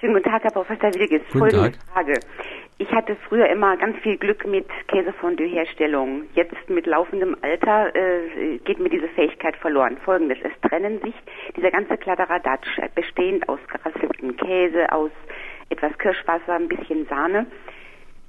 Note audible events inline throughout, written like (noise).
Schönen guten Tag, Herr Professor Wilges. Guten Folgende Tag. Frage. Ich hatte früher immer ganz viel Glück mit Käsefondue-Herstellung. Jetzt mit laufendem Alter äh, geht mir diese Fähigkeit verloren. Folgendes, es trennen sich dieser ganze Kladderadatsch, bestehend aus gerasseltem Käse, aus etwas Kirschwasser, ein bisschen Sahne,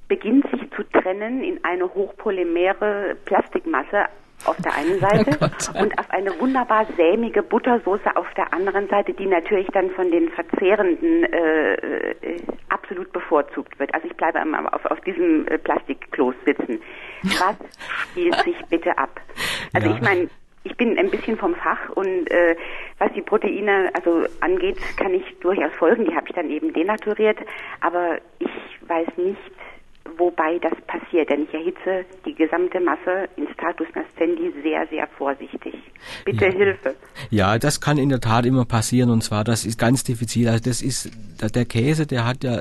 beginnt sich zu trennen in eine hochpolymere Plastikmasse auf der einen Seite (laughs) und auf eine wunderbar sämige Buttersoße auf der anderen Seite, die natürlich dann von den Verzehrenden äh, äh, absolut bevorzugt wird. Also ich bleibe am- auf, auf diesem äh, Plastikkloß sitzen. Was spielt (laughs) sich bitte ab? Also Ja. ich meine, ich bin ein bisschen vom Fach und äh, was die Proteine also angeht, kann ich durchaus folgen. Die habe ich dann eben denaturiert, aber ich weiß nicht, wobei das passiert, denn ich erhitze die gesamte Masse in Status Nascendi sehr, sehr vorsichtig. Bitte Ja. Hilfe. Ja, das kann in der Tat immer passieren und zwar, das ist ganz diffizil. Also das ist, der- Käse, der hat ja,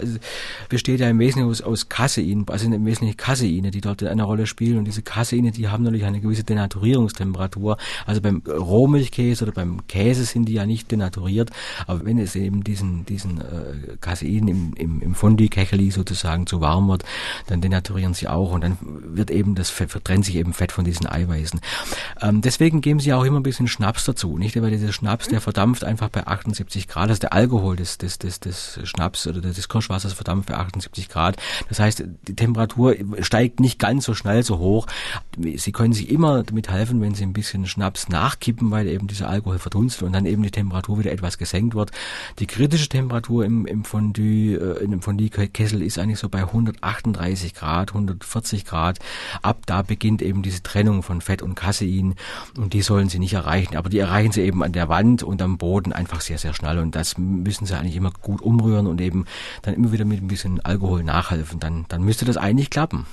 besteht ja im Wesentlichen aus, aus Casein, also im Wesentlichen Caseine, die dort eine Rolle spielen und diese Caseine, die haben natürlich eine gewisse Denaturierungstemperatur. Also beim Rohmilchkäse oder beim Käse sind die ja nicht denaturiert, aber wenn es eben diesen, diesen äh, Casein im, im, im Fondue-Kecheli sozusagen zu warm wird, dann denaturieren sie auch und dann wird eben das Fett, vertrennt sich eben Fett von diesen Eiweißen. Ähm, deswegen geben sie auch immer ein bisschen Schnaps dazu, nicht? Weil dieser Schnaps, der verdampft einfach bei 78 Grad, also der Alkohol des, des, des, des Schnaps oder des Kirschwassers verdampft bei 78 Grad. Das heißt, die Temperatur steigt nicht ganz so schnell so hoch. Sie können sich immer damit helfen, wenn Sie ein bisschen Schnaps nachkippen, weil eben dieser Alkohol verdunstet und dann eben die Temperatur wieder etwas gesenkt wird. Die kritische Temperatur im, im Fondue, äh, in dem Fondue-Kessel ist eigentlich so bei 138 Grad, 140 Grad. Ab da beginnt eben diese Trennung von Fett und Casein und die sollen Sie nicht erreichen. Aber die erreichen Sie eben an der Wand und am Boden einfach sehr, sehr schnell und das müssen Sie eigentlich immer gut umrühren und eben dann immer wieder mit ein bisschen Alkohol nachhelfen. Dann, dann müsste das eigentlich klappen.